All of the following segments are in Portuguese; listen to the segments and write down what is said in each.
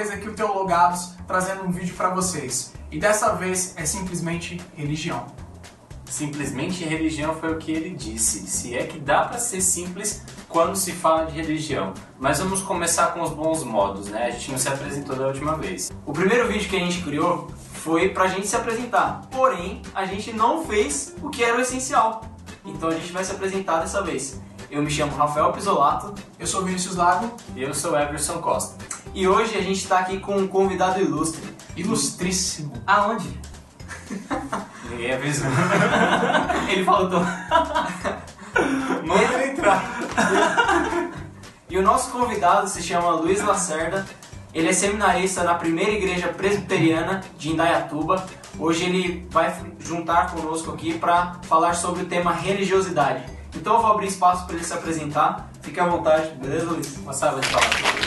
vez aqui o Teologados trazendo um vídeo para vocês. E dessa vez é simplesmente religião. Simplesmente religião foi o que ele disse. Se é que dá para ser simples quando se fala de religião. Mas vamos começar com os bons modos, né? A gente não se apresentou da última vez. O primeiro vídeo que a gente criou foi pra gente se apresentar. Porém, a gente não fez o que era o essencial. Então a gente vai se apresentar dessa vez. Eu me chamo Rafael Pisolato Eu sou Vinícius Lago, E eu sou Everson Costa. E hoje a gente tá aqui com um convidado ilustre. ilustríssimo. Aonde? Ninguém avisou. Ele faltou. Manda entrar. E o nosso convidado se chama Luiz Lacerda. Ele é seminarista na primeira igreja presbiteriana de Indaiatuba. Hoje ele vai juntar conosco aqui para falar sobre o tema religiosidade. Então eu vou abrir espaço para ele se apresentar. Fique à vontade, beleza, Luiz? Uma salva de palmas.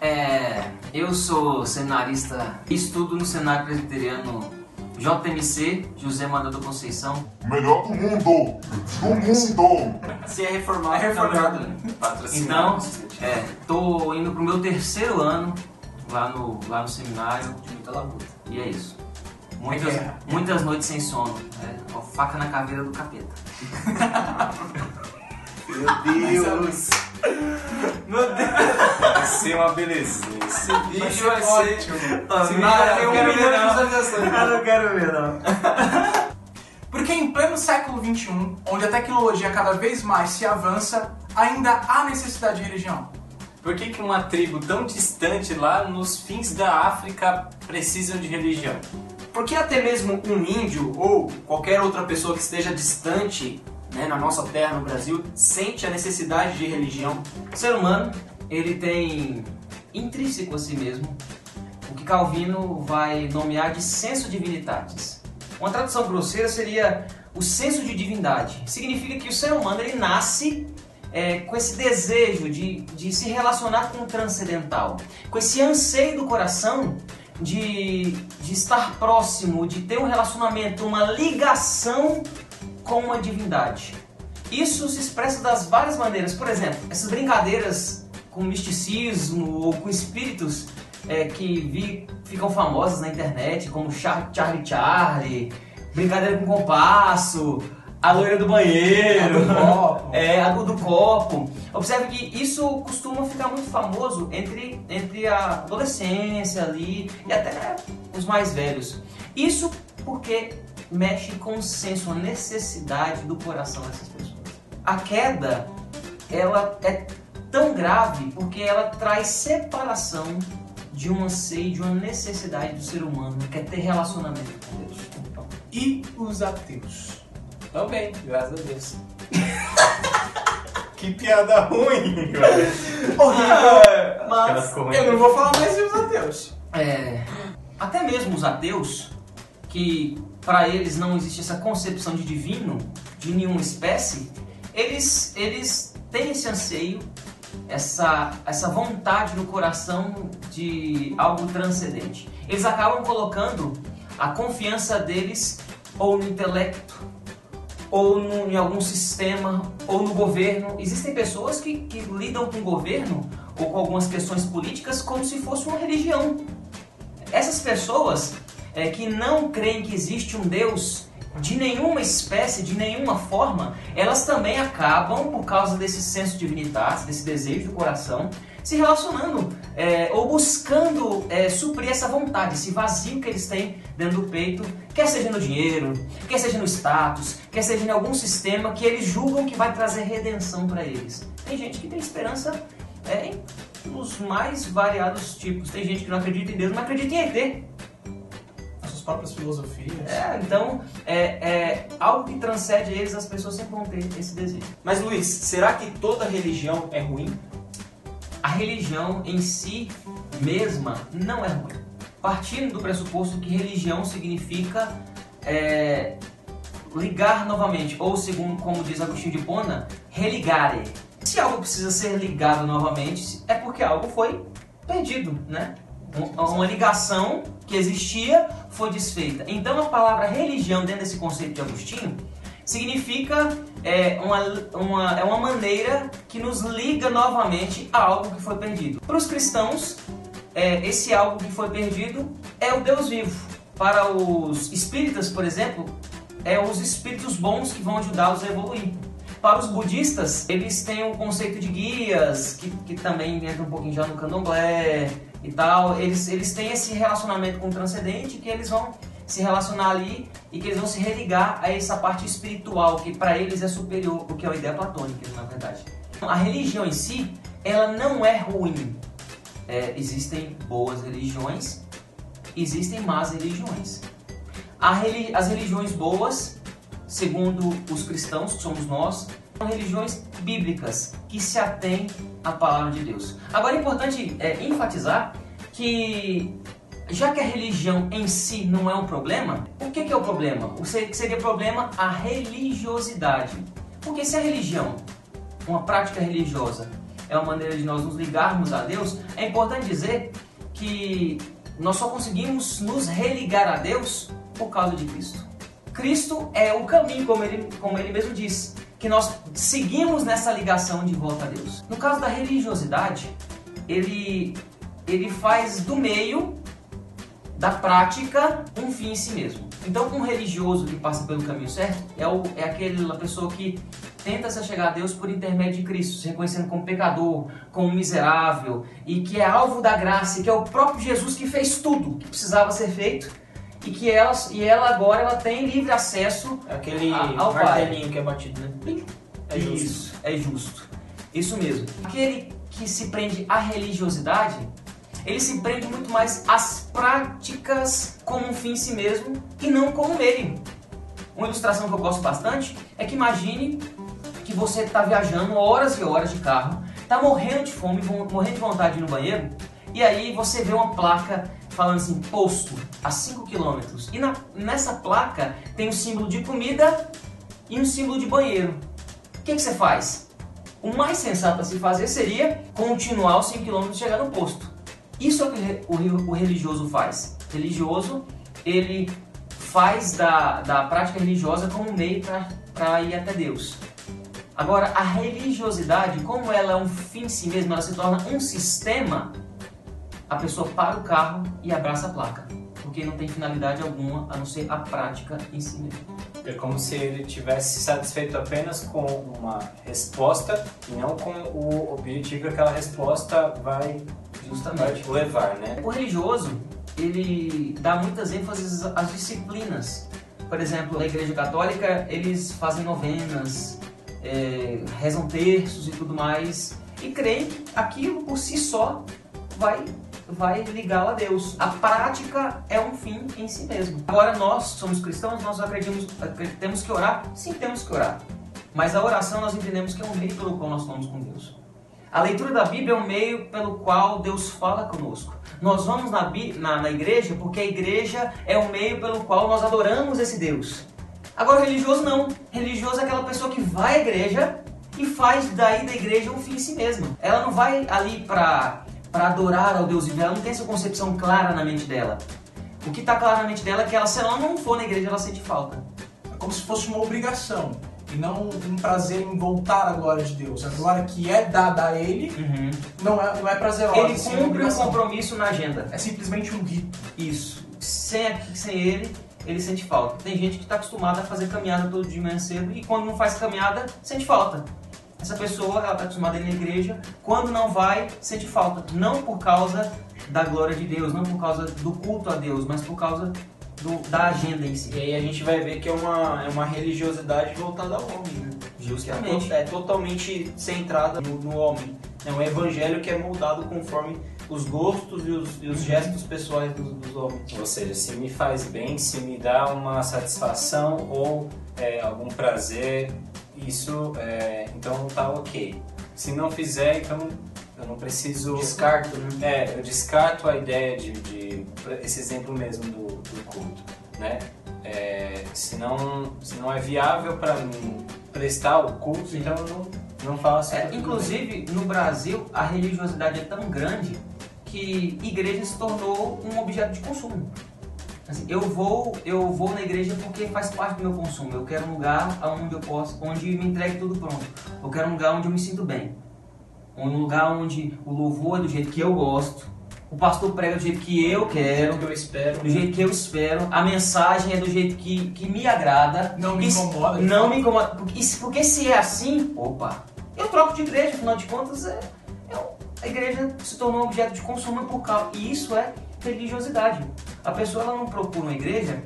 É, eu sou seminarista, estudo no Senário Presbiteriano JMC, José Manuel da Conceição. Melhor do mundo! Do mundo! Se é reformado, É reformado. tá. Patrocinado. Então, é, tô indo pro meu terceiro ano lá no, lá no seminário De muita labuta. e é isso. Muitas, É. muitas noites sem sono, né? Com faca na caveira do capeta. Meu Deus. Meu Deus, Vai ser uma belezinha. esse bicho Vai ser. Tá, Esse vídeo vídeo vai ter eu um quero milhão de não. visualizações. Eu não quero ver, não. Porque em pleno século XXI, onde a tecnologia cada vez mais se avança, ainda há necessidade de religião. Por que, que uma tribo tão distante lá nos fins da África precisam de religião? Porque até mesmo um índio ou qualquer outra pessoa que esteja distante né, na nossa terra, no Brasil, sente a necessidade de religião. O ser humano, ele tem intrínseco a si mesmo o que Calvino vai nomear de senso divinitatis. Uma tradução grosseira seria o senso de divindade. Significa que o ser humano ele nasce é, com esse desejo de, de se relacionar com o transcendental, com esse anseio do coração de, de estar próximo, de ter um relacionamento, uma ligação com uma divindade. Isso se expressa das várias maneiras. Por exemplo, essas brincadeiras com misticismo ou com espíritos é, que vi- ficam famosas na internet, como Char- Charlie Charlie, brincadeira com compasso, a loira do banheiro, A é, a do, do copo. Observe que isso costuma ficar muito famoso entre, entre a adolescência ali e até os mais velhos. Isso porque mexe com o senso, a necessidade do coração dessas pessoas. A queda, ela é tão grave porque ela traz separação de um anseio, de uma necessidade do ser humano, que é ter relacionamento com Deus. E os ateus. Tão bem, graças a Deus. que piada ruim, cara. Mas Eu não vou falar mais de os ateus. É, até mesmo os ateus, que para eles não existe essa concepção de divino, de nenhuma espécie, eles, eles têm esse anseio, essa, essa vontade no coração de algo transcendente. Eles acabam colocando a confiança deles ou no intelecto, ou no- em algum sistema, ou no governo. Existem pessoas que, que lidam com o governo ou com algumas questões políticas como se fosse uma religião. Essas pessoas é, que não creem que existe um Deus de nenhuma espécie, de nenhuma forma, elas também acabam, por causa desse senso de divinitas, desse desejo do coração, se relacionando é, ou buscando é, suprir essa vontade, esse vazio que eles têm dentro do peito, quer seja no dinheiro, quer seja no status, quer seja em algum sistema que eles julgam que vai trazer redenção para eles. Tem gente que tem esperança é, nos mais variados tipos. Tem gente que não acredita em Deus, mas acredita em ET. Próprias filosofias. É, então, é, é algo que transcende eles, as pessoas sempre vão ter esse desejo. Mas Luiz, será que toda religião é ruim? A religião em si mesma não é ruim. Partindo do pressuposto que religião significa é, ligar novamente, ou segundo como diz Agostinho de Hipona, religare. Se algo precisa ser ligado novamente, é porque algo foi perdido, né? Um- Uma ligação que existia foi desfeita. Então a palavra religião dentro desse conceito de Agostinho significa é, uma, uma, é uma maneira que nos liga novamente a algo que foi perdido. Para os cristãos, é, esse algo que foi perdido é o Deus vivo. Para os espíritas, por exemplo, é os espíritos bons que vão ajudá-los a evoluir. Para os budistas, eles têm o conceito de guias, que, que também entra um pouquinho já no candomblé e tal. Eles, eles têm esse relacionamento com o transcendente que eles vão se relacionar ali e que eles vão se religar a essa parte espiritual que para eles é superior, o que é uma ideia platônica, na verdade. A religião em si, ela não é ruim. É, existem boas religiões, existem más religiões. Reli as religiões boas, segundo os cristãos, que somos nós, são religiões bíblicas, que se atêm à palavra de Deus. Agora é importante é, enfatizar que já que a religião em si não é um problema, o que, que é o problema? O que seria problema a religiosidade. Porque se a religião, uma prática religiosa, é uma maneira de nós nos ligarmos a Deus, é importante dizer que nós só conseguimos nos religar a Deus por causa de Cristo. Cristo é o caminho, como ele, como ele mesmo disse, que nós seguimos nessa ligação de volta a Deus. No caso da religiosidade, ele, ele faz do meio da prática um fim em si mesmo. Então, um religioso que passa pelo caminho certo é, o, é aquela pessoa que tenta se chegar a Deus por intermédio de Cristo, se reconhecendo como pecador, como miserável e que é alvo da graça, que é o próprio Jesus que fez tudo que precisava ser feito e que ela, e ela agora ela tem livre acesso É aquele a- ao martelinho que é batido, né? É justo. Isso, é justo. Isso mesmo. Aquele que se prende à religiosidade, ele se prende muito mais às práticas como um fim em si mesmo e não como meio. Uma ilustração que eu gosto bastante é que imagine que você está viajando horas e horas de carro, está morrendo de fome, morrendo de vontade de ir no banheiro, e aí você vê uma placa falando assim, posto a 5 km. E na- nessa placa tem um símbolo de comida e um símbolo de banheiro. O que, que você faz? O mais sensato a se fazer seria continuar os 5 km e chegar no posto. Isso é o que o, o religioso faz. O religioso, ele faz da, da prática religiosa como um meio para ir até Deus. Agora, a religiosidade, como ela é um fim em si mesma, ela se torna um sistema, a pessoa para o carro e abraça a placa. Porque não tem finalidade alguma a não ser a prática em si mesmo. É como se ele tivesse satisfeito apenas com uma resposta e não com o objetivo que aquela resposta vai, Justamente. vai levar, né? O religioso, ele dá muitas ênfases às disciplinas. Por exemplo, na Igreja Católica, eles fazem novenas, é, rezam terços e tudo mais, e creem que aquilo por si só vai, vai ligá-lo a Deus. A prática é um fim em si mesmo. Agora, nós somos cristãos, nós acreditamos, temos que orar? Sim, temos que orar. Mas a oração nós entendemos que é um meio pelo qual nós falamos com Deus. A leitura da Bíblia é um meio pelo qual Deus fala conosco. Nós vamos na, na, na igreja porque a igreja é o meio pelo qual nós adoramos esse Deus. Agora, religioso não. Religioso é aquela pessoa que vai à igreja e faz daí da igreja um fim em si mesma. Ela não vai ali para para adorar ao Deus vivo, ela não tem essa concepção clara na mente dela. O que está claro na mente dela é que ela, se ela não for na igreja, ela sente falta. É como se fosse uma obrigação e não um prazer em voltar à glória de Deus. A glória que é dada a ele não é, não é prazerosa. Ele cumpre um compromisso na agenda. É simplesmente um rito. Isso. Sem, sem ele, ele sente falta. Tem gente que está acostumada a fazer caminhada todo dia de manhã cedo e quando não faz caminhada, sente falta. Essa pessoa, ela está acostumada a ir na igreja, quando não vai, sente falta. Não por causa da glória de Deus, não por causa do culto a Deus, mas por causa do- da agenda em si. E aí a gente vai ver que é uma, é uma religiosidade voltada ao homem, né? Que é, Justamente. to- é totalmente centrada no, no homem. É um evangelho que é moldado conforme os gostos e os, e os gestos pessoais dos, dos homens. Ou seja, se me faz bem, se me dá uma satisfação ou é, algum prazer, isso é, então tá ok. Se não fizer, então eu não preciso. Descarto, né? É, eu descarto a ideia de, de- esse exemplo mesmo do, do culto, né? É, se, não, se não é viável para mim prestar o culto, então eu não, não faço. É, inclusive, no Brasil, a religiosidade é tão grande que igreja se tornou um objeto de consumo. Assim, eu vou, eu vou na igreja porque faz parte do meu consumo. Eu quero um lugar onde eu posso, onde me entregue tudo pronto. Eu quero um lugar onde eu me sinto bem. Um lugar onde o louvor é do jeito que eu gosto. O pastor prega do jeito que eu quero, que eu espero. do jeito que eu espero. A mensagem é do jeito que, que me agrada. Não me Isso- incomoda. Não me incomoda. Porque, se- porque se é assim, opa, eu troco de igreja, afinal de contas, é, é a igreja se tornou um objeto de consumo por causa. E isso é religiosidade. A pessoa ela não procura uma igreja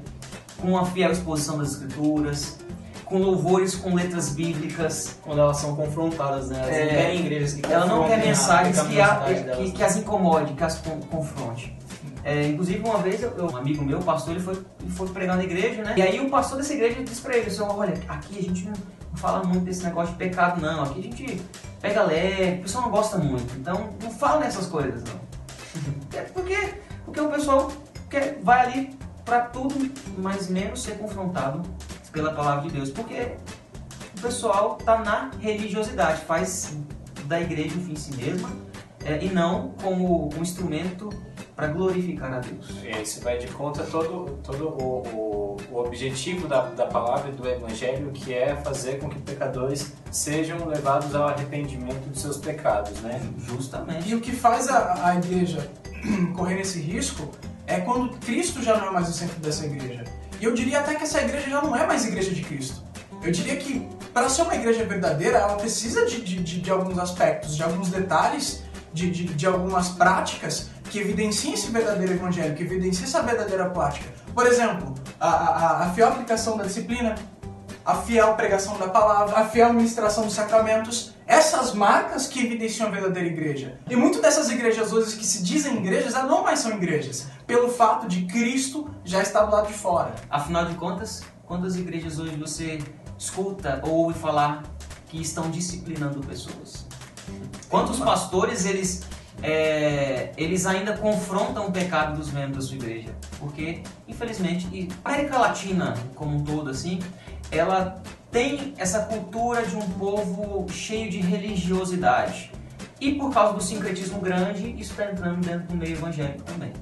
com uma fiel exposição das escrituras, com louvores com letras bíblicas. Quando elas são confrontadas, né? Elas É, não querem igrejas que Ela não quer mensagens que, a- que, que as incomode, que as con- confronte. É, inclusive, uma vez, eu- um amigo meu, pastor, ele foi, ele foi pregar na igreja, né? E aí o pastor dessa igreja disse pra ele, assim, olha, aqui a gente não, não fala muito desse negócio de pecado, não. Aqui a gente pega leve, o pessoal não gosta muito. Então, não fala nessas coisas, não. É porque, porque o pessoal quer, vai ali pra tudo, mas menos ser confrontado pela palavra de Deus. Porque o pessoal tá na religiosidade, faz da igreja um fim em si mesma é, e não como um instrumento para glorificar a Deus. Isso vai de conta todo, todo o, o, o objetivo da, da palavra e do evangelho, que é fazer com que pecadores sejam levados ao arrependimento dos seus pecados, né? Justamente. E o que faz a, a igreja correr esse risco é quando Cristo já não é mais o centro dessa igreja. E eu diria até que essa igreja já não é mais igreja de Cristo. Eu diria que para ser uma igreja verdadeira, ela precisa de, de, de, de alguns aspectos, de alguns detalhes, de, de, de algumas práticas que evidenciem esse verdadeiro evangelho, que evidenciem essa verdadeira prática. Por exemplo, a, a, a fiel aplicação da disciplina, a fiel pregação da palavra, a fiel ministração dos sacramentos, essas marcas que evidenciam a verdadeira igreja. E muitas dessas igrejas hoje que se dizem igrejas, elas não mais são igrejas, pelo fato de Cristo já estar do lado de fora. Afinal de contas, quantas igrejas hoje você escuta ou ouve falar que estão disciplinando pessoas? Quantos pastores eles é, eles ainda confrontam o pecado dos membros da sua igreja? Porque, infelizmente, e a América Latina como um todo, assim, ela tem essa cultura de um povo cheio de religiosidade. E por causa do sincretismo grande, isso está entrando dentro do meio evangélico também.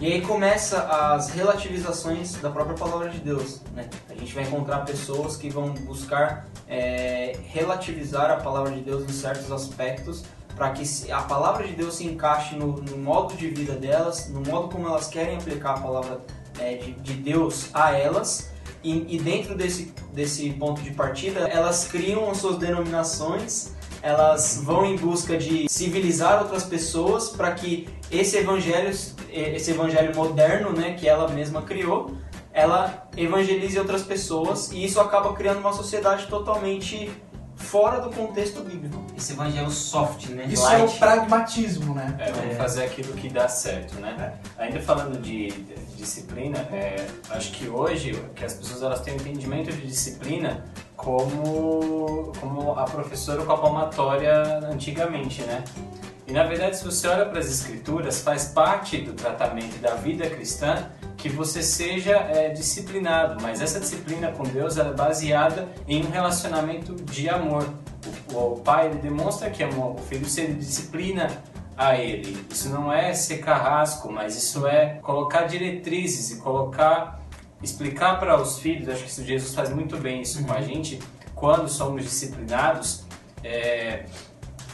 E aí começa as relativizações da própria palavra de Deus. Né? A gente vai encontrar pessoas que vão buscar é, relativizar a palavra de Deus em certos aspectos para que a palavra de Deus se encaixe no, no modo de vida delas, no modo como elas querem aplicar a palavra é, de, de Deus a elas. E, e dentro desse, desse ponto de partida, elas criam as suas denominações elas vão em busca de civilizar outras pessoas para que esse evangelho, esse evangelho moderno, né, que ela mesma criou, ela evangelize outras pessoas e isso acaba criando uma sociedade totalmente fora do contexto bíblico. Esse evangelho soft, né? Isso é o Light. pragmatismo, né? É, vamos É. fazer aquilo que dá certo, né? Ainda falando de, de disciplina, é, acho que hoje que as pessoas elas têm um entendimento de disciplina como, como a professora com a palmatória antigamente, né? E na verdade, se você olha para as escrituras, faz parte do tratamento da vida cristã que você seja é, disciplinado, mas essa disciplina com Deus é baseada em um relacionamento de amor. O, o pai ele demonstra que ama o filho se ele disciplina a ele. Isso não é ser carrasco, mas isso é colocar diretrizes e colocar, explicar para os filhos. Acho que isso Jesus faz muito bem isso com a gente quando somos disciplinados. É,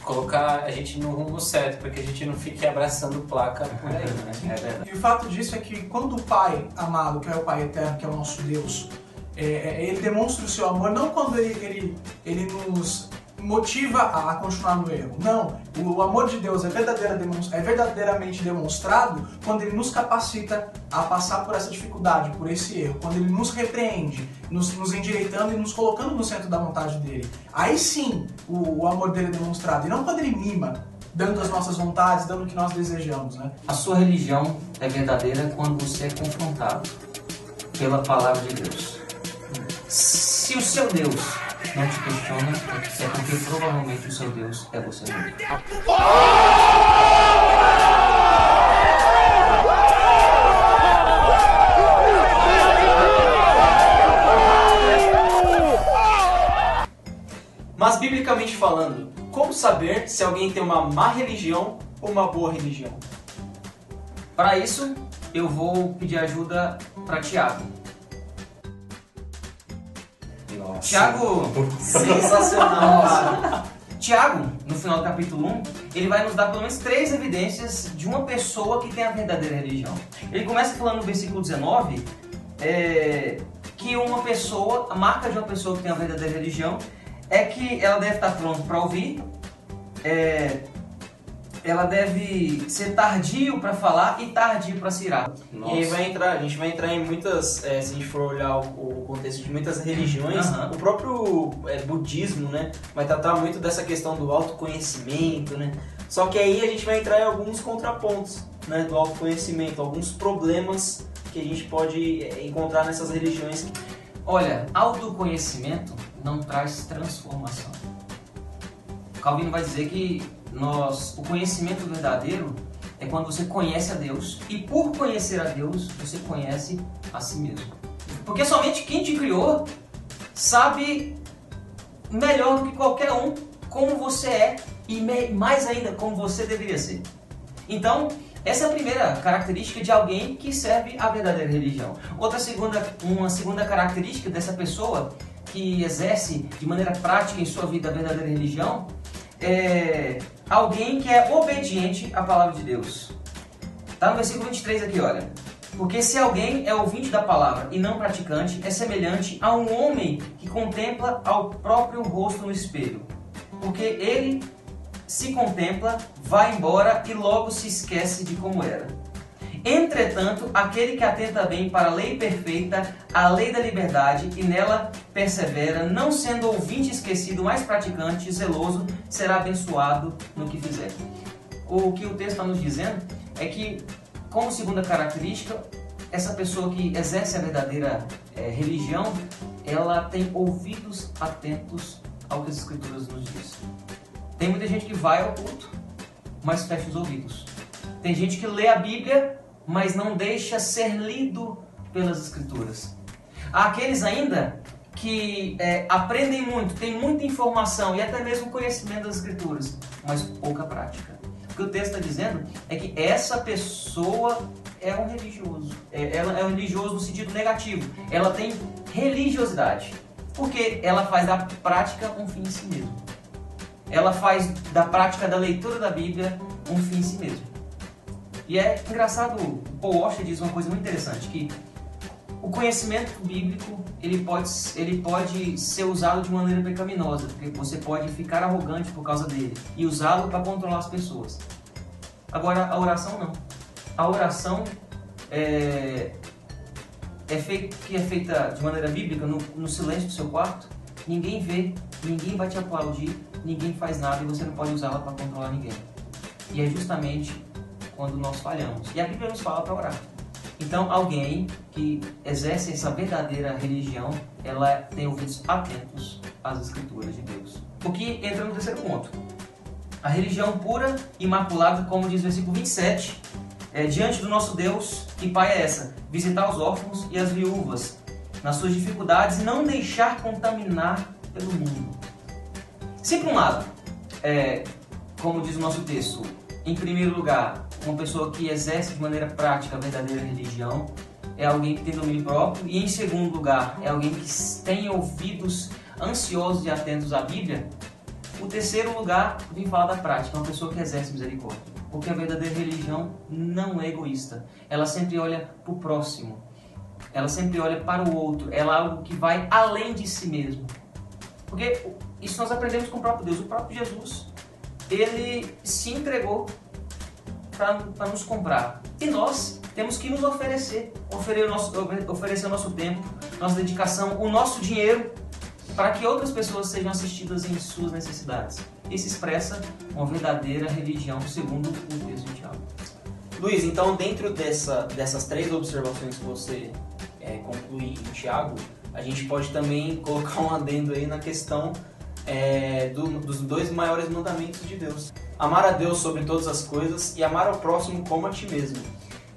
colocar a gente no rumo certo, para que a gente não fique abraçando placa por aí, né? É. E o fato disso é que quando o Pai amado, que é o Pai eterno, que é o nosso Deus, é, é, ele demonstra o seu amor não quando ele, ele, ele nos motiva a, continuar no erro. Não, o, amor de Deus é, verdadeira é verdadeiramente demonstrado quando ele nos capacita a passar por essa dificuldade, por esse erro, quando ele nos repreende, nos, nos endireitando e nos colocando no centro da vontade dele. Aí sim o, o amor dele é demonstrado, e não quando ele mima, dando as nossas vontades, dando o que nós desejamos, né? A sua religião é verdadeira quando você é confrontado pela palavra de Deus. Se o seu Deus não te questiona, é porque provavelmente o seu Deus é você mesmo. Mas biblicamente falando, como saber se alguém tem uma má religião ou uma boa religião? Para isso, eu vou pedir ajuda para Tiago. Tiago, Sensacional, cara. Tiago, no final do capítulo 1, ele vai nos dar pelo menos três evidências de uma pessoa que tem a verdadeira religião. Ele começa falando no versículo 19 é, que uma pessoa, a marca de uma pessoa que tem a verdadeira religião é que ela deve estar pronta para ouvir, é, ela deve ser tardio para falar e tardio para se irar. Nossa. E vai entrar, a gente vai entrar em muitas, é, se a gente for olhar o, o contexto de muitas religiões, Aham. o próprio é, budismo, né, vai tratar muito dessa questão do autoconhecimento, né. Só que aí a gente vai entrar em alguns contrapontos, né, do autoconhecimento, alguns problemas que a gente pode é, encontrar nessas religiões. Olha, autoconhecimento não traz transformação. Calvino vai dizer que nós, o conhecimento verdadeiro é quando você conhece a Deus e por conhecer a Deus você conhece a si mesmo. Porque somente quem te criou sabe melhor do que qualquer um como você é e mais ainda como você deveria ser. Então, essa é a primeira característica de alguém que serve a verdadeira religião. Outra segunda, uma segunda característica dessa pessoa que exerce de maneira prática em sua vida a verdadeira religião é alguém que é obediente à palavra de Deus. Tá no versículo 23 aqui, olha. Porque se alguém é ouvinte da palavra e não praticante, é semelhante a um homem que contempla ao próprio rosto no espelho. Porque ele se contempla, vai embora e logo se esquece de como era. Entretanto, aquele que atenta bem para a lei perfeita, a lei da liberdade, e nela persevera, não sendo ouvinte esquecido, mas praticante, zeloso, será abençoado no que fizer. O que o texto está nos dizendo é que, como segunda característica, essa pessoa que exerce a verdadeira eh, religião, ela tem ouvidos atentos ao que as escrituras nos dizem. Tem muita gente que vai ao culto, mas fecha os ouvidos. Tem gente que lê a Bíblia, mas não deixa ser lido pelas Escrituras. Há aqueles ainda que é, aprendem muito, têm muita informação e até mesmo conhecimento das Escrituras, mas pouca prática. O que o texto está dizendo é que essa pessoa é um religioso. É, ela é um religioso no sentido negativo. Ela tem religiosidade, porque ela faz da prática um fim em si mesmo. Ela faz da prática da leitura da Bíblia um fim em si mesmo. E é engraçado, Paul Washer diz uma coisa muito interessante, que o conhecimento bíblico ele pode, ele pode ser usado de maneira pecaminosa, porque você pode ficar arrogante por causa dele e usá-lo para controlar as pessoas. Agora, a oração não. A oração é, é feita, que é feita de maneira bíblica no, no silêncio do seu quarto, ninguém vê, ninguém vai te aplaudir, ninguém faz nada e você não pode usá-la para controlar ninguém. E é justamente quando nós falhamos. E a Bíblia nos fala para orar. Então, alguém que exerce essa verdadeira religião, ela tem ouvidos atentos às escrituras de Deus. O que entra no terceiro ponto. A religião pura, imaculada, como diz o versículo 27, é, diante do nosso Deus e Pai é essa: visitar os órfãos e as viúvas nas suas dificuldades e não deixar contaminar pelo mundo. Se por um lado, é, como diz o nosso texto, em primeiro lugar, uma pessoa que exerce de maneira prática a verdadeira religião é alguém que tem domínio próprio, e em segundo lugar, é alguém que tem ouvidos ansiosos e atentos à Bíblia. O terceiro lugar vem falar da prática, uma pessoa que exerce misericórdia. Porque a verdadeira religião não é egoísta. Ela sempre olha para o próximo. Ela sempre olha para o outro. Ela é algo que vai além de si mesmo. Porque isso nós aprendemos com o próprio Deus. O próprio Jesus, ele se entregou para nos comprar. E nós temos que nos oferecer, oferecer o, nosso, oferecer o nosso tempo, nossa dedicação, o nosso dinheiro, para que outras pessoas sejam assistidas em suas necessidades. Isso expressa uma verdadeira religião, segundo o texto de Tiago. Luiz, então dentro dessa, dessas três observações que você é, conclui em Tiago, a gente pode também colocar um adendo aí na questão é, do- dos dois maiores mandamentos de Deus. Amar a Deus sobre todas as coisas e amar ao próximo como a ti mesmo.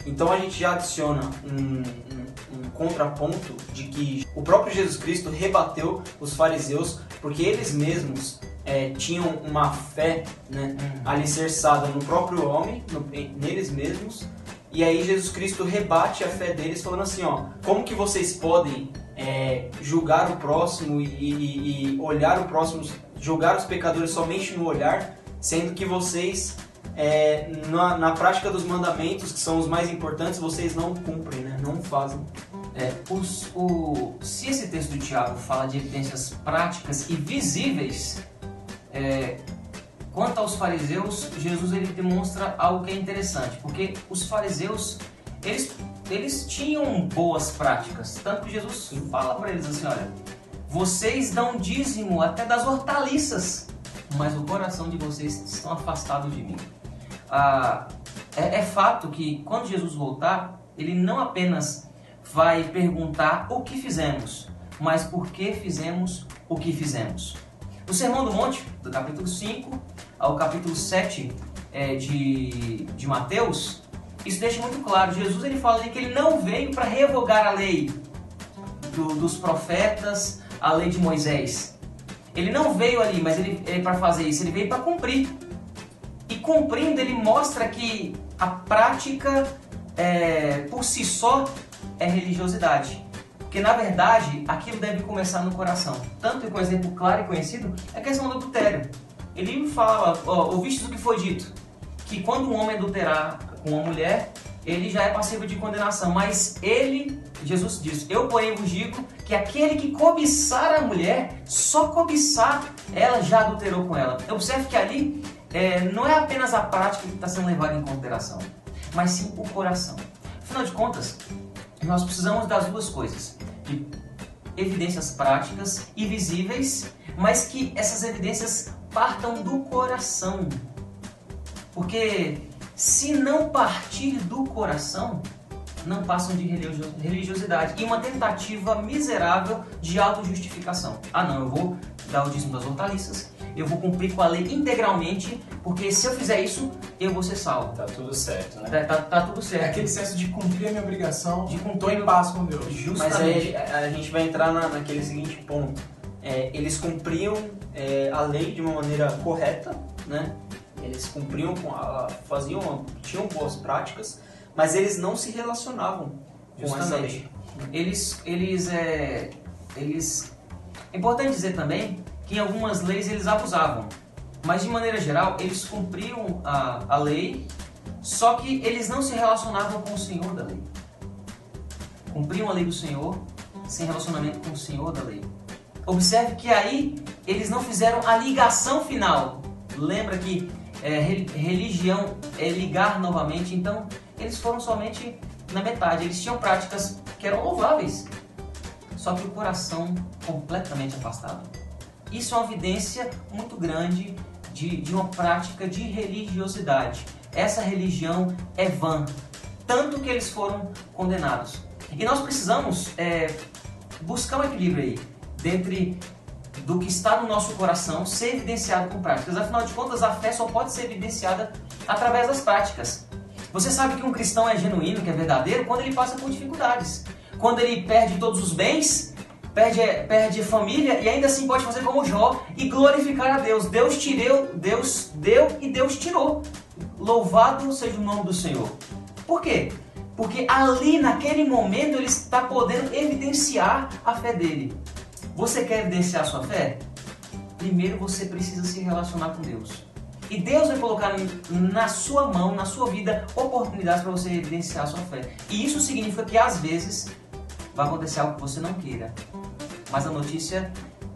Então a gente já adiciona um, um- um contraponto de que o próprio Jesus Cristo rebateu os fariseus porque eles mesmos é, tinham uma fé né, alicerçada no próprio homem, no- neles mesmos, E aí Jesus Cristo rebate a fé deles falando assim, ó, como que vocês podem é, julgar o próximo e, e- e olhar o próximo, julgar os pecadores somente no olhar, sendo que vocês é, na, na prática dos mandamentos, que são os mais importantes, vocês não cumprem, né? Não fazem. É, os- o- se esse texto do Tiago fala de evidências práticas e visíveis, é, quanto aos fariseus, Jesus ele demonstra algo que é interessante, porque os fariseus eles, eles tinham boas práticas, tanto que Jesus fala para eles assim, olha, vocês dão dízimo até das hortaliças, mas o coração de vocês estão afastados de mim. Ah, é, é fato que quando Jesus voltar, ele não apenas vai perguntar o que fizemos, mas por que fizemos o que fizemos. No Sermão do Monte, do capítulo 5 ao capítulo 7 é, de, de Mateus, isso deixa muito claro. Jesus ele fala que ele não veio para revogar a lei do- dos profetas, a lei de Moisés. Ele não veio ali, mas ele, ele para fazer isso, ele veio para cumprir. E cumprindo, ele mostra que a prática é, por si só é religiosidade. Porque na verdade aquilo deve começar no coração. Tanto que um exemplo claro e conhecido é a questão do adultério. Ele fala, ó, ouvistes o que foi dito, que quando um homem adulterar com uma mulher, ele já é passível de condenação. Mas ele, Jesus diz, eu porém vos digo que aquele que cobiçar a mulher, só cobiçar, ela já adulterou com ela. Observe que ali é, não é apenas a prática que está sendo levada em consideração, mas sim o coração. Afinal de contas, nós precisamos das duas coisas: de evidências práticas e visíveis, mas que essas evidências partam do coração. Porque se não partir do coração, não passam de religio- religiosidade e uma tentativa miserável de autojustificação. Ah, não, eu vou dar o dízimo das hortaliças, eu vou cumprir com a lei integralmente, porque se eu fizer isso, eu vou ser salvo. Tá tudo certo, né? Tá, tá- tá tudo É certo. aquele senso de cumprir a minha obrigação, De cumprir tô em paz com Deus. Mas Justamente. aí a, a gente vai entrar na, naquele seguinte ponto. É, eles cumpriam é, a lei de uma maneira correta, né? Eles cumpriam com a, faziam, tinham boas práticas, mas eles não se relacionavam com essa Justamente. lei. Eles, eles, é, eles... É importante dizer também que em algumas leis eles abusavam. Mas de maneira geral, eles cumpriam a, a lei, só que eles não se relacionavam com o Senhor da lei. Cumpriam a lei do Senhor sem relacionamento com o Senhor da lei. Observe que aí eles não fizeram a ligação final. Lembra que é, re- religião é ligar novamente, então eles foram somente na metade. Eles tinham práticas que eram louváveis, só que o coração completamente afastado. Isso é uma evidência muito grande de, de uma prática de religiosidade. Essa religião é vã, tanto que eles foram condenados. E nós precisamos é, buscar um equilíbrio aí, dentre do que está no nosso coração ser evidenciado com práticas. Afinal de contas, a fé só pode ser evidenciada através das práticas. Você sabe que um cristão é genuíno, que é verdadeiro, quando ele passa por dificuldades. Quando ele perde todos os bens, perde, perde família e ainda assim pode fazer como Jó e glorificar a Deus. Deus tirou, Deus deu e Deus tirou. Louvado seja o nome do Senhor. Por quê? Porque ali, naquele momento, ele está podendo evidenciar a fé dele. Você quer evidenciar sua fé? Primeiro você precisa se relacionar com Deus. E Deus vai colocar na sua mão, na sua vida, oportunidades para você evidenciar sua fé. E isso significa que às vezes vai acontecer algo que você não queira. Mas a notícia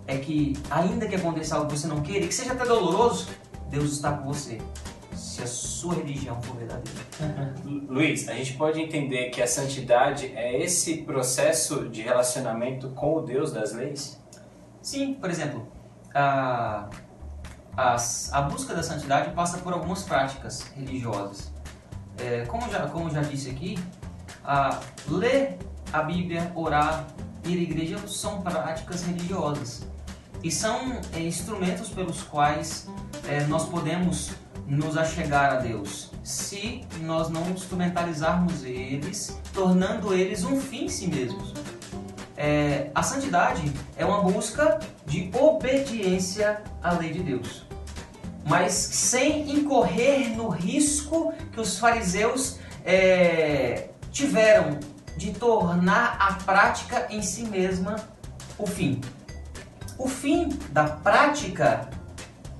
é que, ainda que aconteça algo que você não queira, e que seja até doloroso, Deus está com você. Se a sua religião for verdadeira. Lu- Luiz, a gente pode entender que a santidade é esse processo de relacionamento com o Deus das leis? Sim, por exemplo, a, as- a busca da santidade passa por algumas práticas religiosas. É, como, já, como já disse aqui, a, ler a Bíblia, orar, ir à igreja são práticas religiosas. E são é, instrumentos pelos quais é, nós podemos nos achegar a Deus, se nós não instrumentalizarmos eles, tornando eles um fim em si mesmos. É, a santidade é uma busca de obediência à lei de Deus, mas sem incorrer no risco que os fariseus é, tiveram de tornar a prática em si mesma o fim. O fim da prática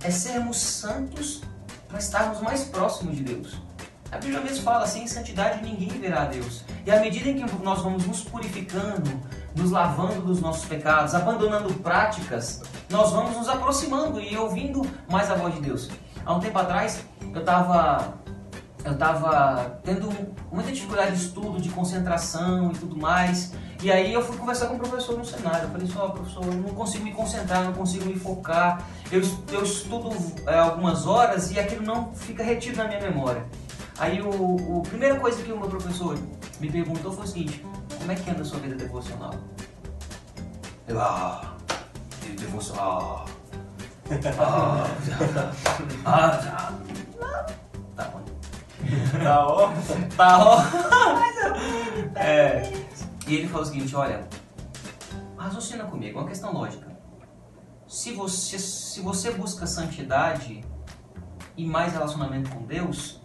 é sermos santos para estarmos mais próximos de Deus. A Bíblia mesmo fala assim, em santidade ninguém verá a Deus. E à medida em que nós vamos nos purificando, nos lavando dos nossos pecados, abandonando práticas, nós vamos nos aproximando e ouvindo mais a voz de Deus. Há um tempo atrás, eu estava eu tava tendo muita dificuldade de estudo, de concentração e tudo mais. E aí eu fui conversar com o professor no cenário. Eu falei só, professor, eu não consigo me concentrar, não consigo me focar. Eu, eu estudo é, algumas horas e aquilo não fica retido na minha memória. Aí o, o a primeira coisa que o meu professor me perguntou foi o seguinte, como é que anda a sua vida devocional? Eu, ah, devocional. Ah, ah, ah, bom. Tá ó. Tá ó. É, e ele falou o seguinte, olha, raciocina comigo, é uma questão lógica. Se você, se você busca santidade e mais relacionamento com Deus,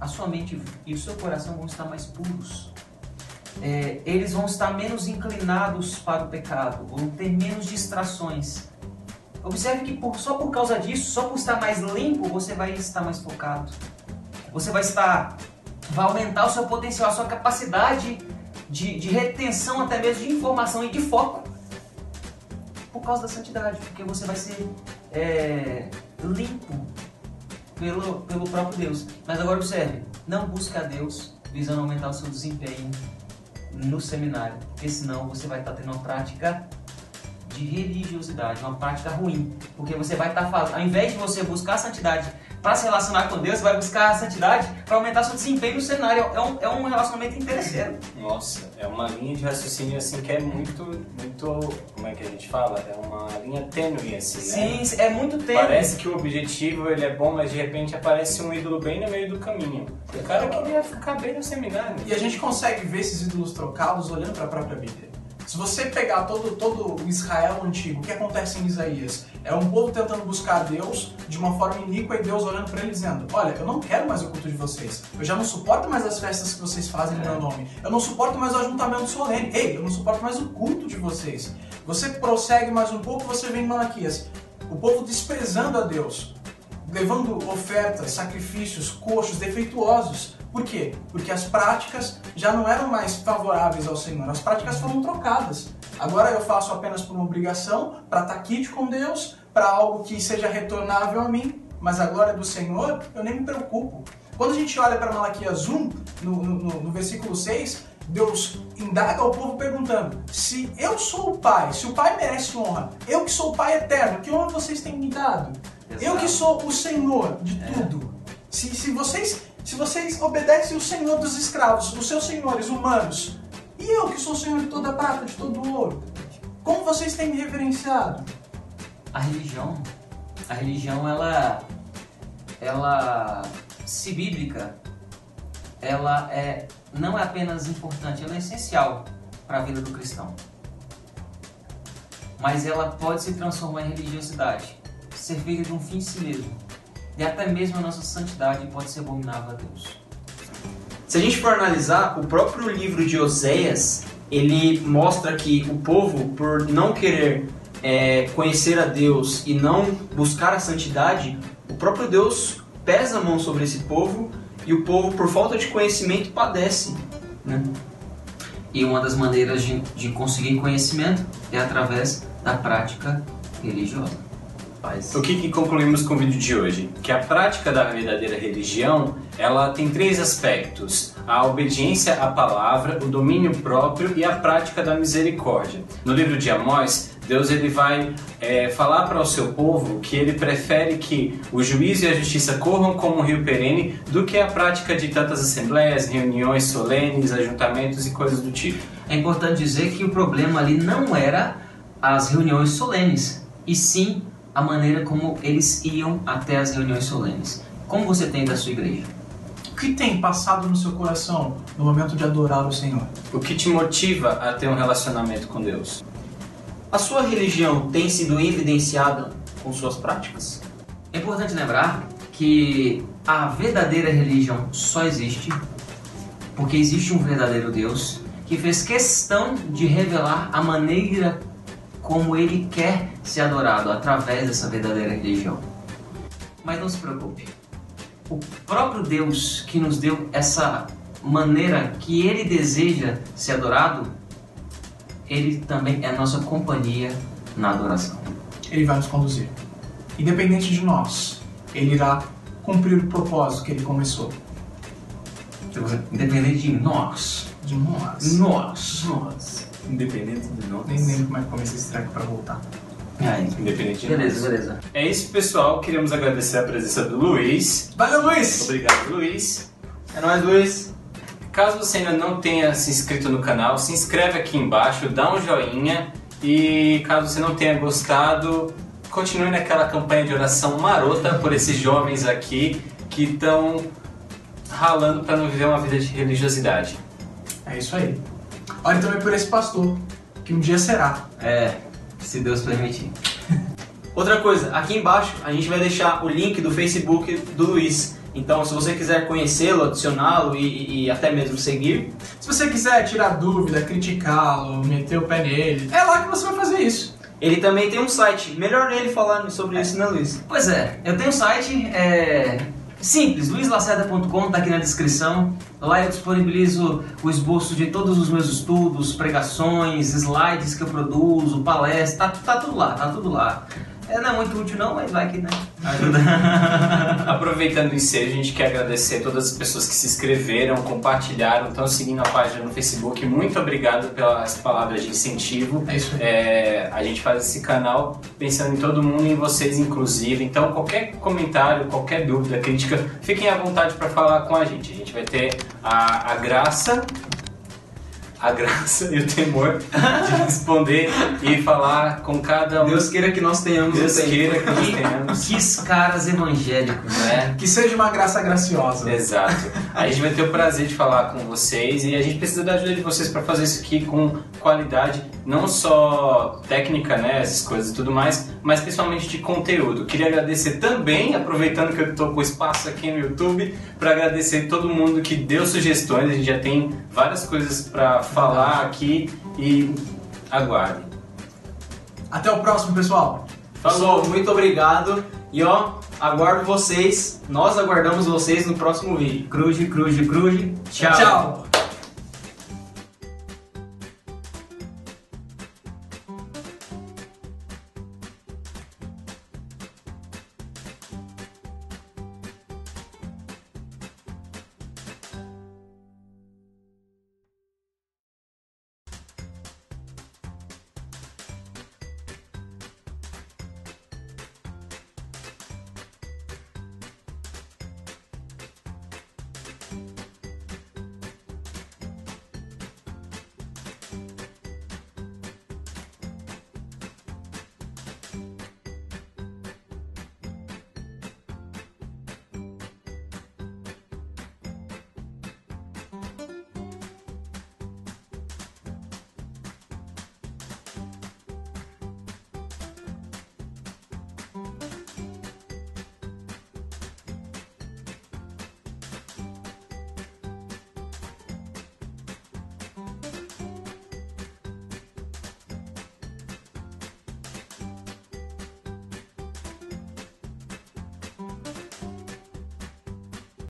a sua mente e o seu coração vão estar mais puros. É, eles vão estar menos inclinados para o pecado, vão ter menos distrações. Observe que por, só por causa disso, só por estar mais limpo, você vai estar mais focado. Você vai estar, vai aumentar o seu potencial, a sua capacidade de, de retenção até mesmo de informação e de foco por causa da santidade, porque você vai ser é, limpo pelo, pelo próprio Deus. Mas agora observe, não busque a Deus visando aumentar o seu desempenho no seminário, porque senão você vai estar tendo uma prática de religiosidade, uma prática ruim, porque você vai estar falando, ao invés de você buscar a santidade para se relacionar com Deus, vai buscar a santidade para aumentar seu desempenho no cenário. É um, é um relacionamento interesseiro. Nossa, é uma linha de raciocínio assim que é muito, muito, como é que a gente fala? É uma linha tênue assim, né? Sim, é muito tênue. Parece que o objetivo ele é bom, mas de repente aparece um ídolo bem no meio do caminho. O cara queria ficar bem no seminário. E a gente consegue ver esses ídolos trocados olhando para a própria Bíblia. Se você pegar todo, todo o Israel antigo, o que acontece em Isaías? É um povo tentando buscar Deus de uma forma iníqua e Deus olhando para ele dizendo: Olha, eu não quero mais o culto de vocês. Eu já não suporto mais as festas que vocês fazem no meu nome. Eu não suporto mais o ajuntamento solene. Ei, eu não suporto mais o culto de vocês. Você prossegue mais um pouco, você vem em Malaquias. O povo desprezando a Deus, levando ofertas, sacrifícios coxos, defeituosos. Por quê? Porque as práticas já não eram mais favoráveis ao Senhor, as práticas foram trocadas. Agora eu faço apenas por uma obrigação, para estar quite com Deus, para algo que seja retornável a mim, mas a glória do Senhor eu nem me preocupo. Quando a gente olha para Malaquias 1, no, no, no versículo 6, Deus indaga ao povo perguntando: se eu sou o Pai, se o Pai merece honra, eu que sou o Pai eterno, que honra vocês têm me dado? Exato. Eu que sou o Senhor de tudo. Se, se, vocês, se vocês obedecem o Senhor dos escravos, os seus senhores humanos, e eu que sou o Senhor de toda a prata, de todo o ouro, como vocês têm me reverenciado? a religião, a religião ela, ela, se bíblica, ela é não é apenas importante, ela é essencial para a vida do cristão. Mas ela pode se transformar em religiosidade, ser feita de um fim em si mesmo. E até mesmo a nossa santidade pode ser abominável a Deus. Se a gente for analisar, o próprio livro de Oséias, ele mostra que o povo, por não querer é, conhecer a Deus e não buscar a santidade, o próprio Deus pesa a mão sobre esse povo e o povo, por falta de conhecimento, padece. Né? E uma das maneiras de, de conseguir conhecimento é através da prática religiosa. O que, que concluímos com o vídeo de hoje? Que a prática da verdadeira religião, ela tem três aspectos: a obediência à palavra, o domínio próprio e a prática da misericórdia. No livro de Amós, Deus ele vai é, falar para o seu povo que ele prefere que o juízo e a justiça corram como um rio perene do que a prática de tantas assembleias, reuniões solenes, ajuntamentos e coisas do tipo. É importante dizer que o problema ali não era as reuniões solenes, e sim a maneira como eles iam até as reuniões solenes. Como você tem da sua igreja? O que tem passado no seu coração no momento de adorar o Senhor? O que te motiva a ter um relacionamento com Deus? A sua religião tem sido evidenciada com suas práticas? É importante lembrar que a verdadeira religião só existe Porque existe um verdadeiro Deus que fez questão de revelar a maneira como ele quer ser adorado através dessa verdadeira religião. Mas não se preocupe. O próprio Deus que nos deu essa maneira que ele deseja ser adorado, ele também é nossa companhia na adoração. Ele vai nos conduzir. Independente de nós, ele irá cumprir o propósito que ele começou. Independente de nós. De nós. Nós. Nós. Independente de nós. Nem lembro como é que comecei esse treco pra voltar. Aí. Independente de Beleza, nós. beleza. É isso, pessoal. Queremos agradecer a presença do Luiz. Valeu, Luiz! Obrigado, Luiz. É nóis, Luiz. Caso você ainda não tenha se inscrito no canal, se inscreve aqui embaixo, dá um joinha e caso você não tenha gostado, continue naquela campanha de oração marota por esses jovens aqui que estão ralando para não viver uma vida de religiosidade. É isso aí. Ore também por esse pastor, que um dia será. É, se Deus permitir. Outra coisa, aqui embaixo a gente vai deixar o link do Facebook do Luiz. Então, se você quiser conhecê-lo, adicioná-lo e, e- até mesmo seguir, Se você quiser tirar dúvida, criticá-lo, meter o pé nele, é lá que você vai fazer isso. ele também tem um site. Melhor ele falar sobre isso, né, Luiz? Pois é, eu tenho um site é, simples, luislacerda.com, tá aqui na descrição. Lá eu disponibilizo o esboço de todos os meus estudos, pregações, slides que eu produzo, palestras, tá, tá tudo lá, tá tudo lá. É, não é muito útil não, mas vai que né, ajuda. Aproveitando o ensejo, a gente quer agradecer todas as pessoas que se inscreveram, compartilharam, estão seguindo a página no Facebook. Muito obrigado pelas palavras de incentivo. É isso aí. É, a gente faz esse canal pensando em todo mundo e em vocês, inclusive. Então, qualquer comentário, qualquer dúvida, crítica, fiquem à vontade para falar com a gente. A gente vai ter a, a graça. A graça e o temor de responder e falar com cada um. Deus queira que nós tenhamos Deus queira que nós tenhamos. Que caras evangélicos, né? Que seja uma graça graciosa. Exato. A gente vai ter o prazer de falar com vocês e a gente precisa da ajuda de vocês para fazer isso aqui com qualidade, não só técnica, né, essas coisas e tudo mais, mas principalmente de conteúdo. Queria agradecer também, aproveitando que eu estou com espaço aqui no YouTube, para agradecer todo mundo que deu sugestões. A gente já tem várias coisas para falar aqui e aguardem. Até o próximo, pessoal. Pessoal, muito obrigado. E ó, aguardo vocês. Nós aguardamos vocês no próximo vídeo. Cruze, cruze, cruze. Tchau. Tchau.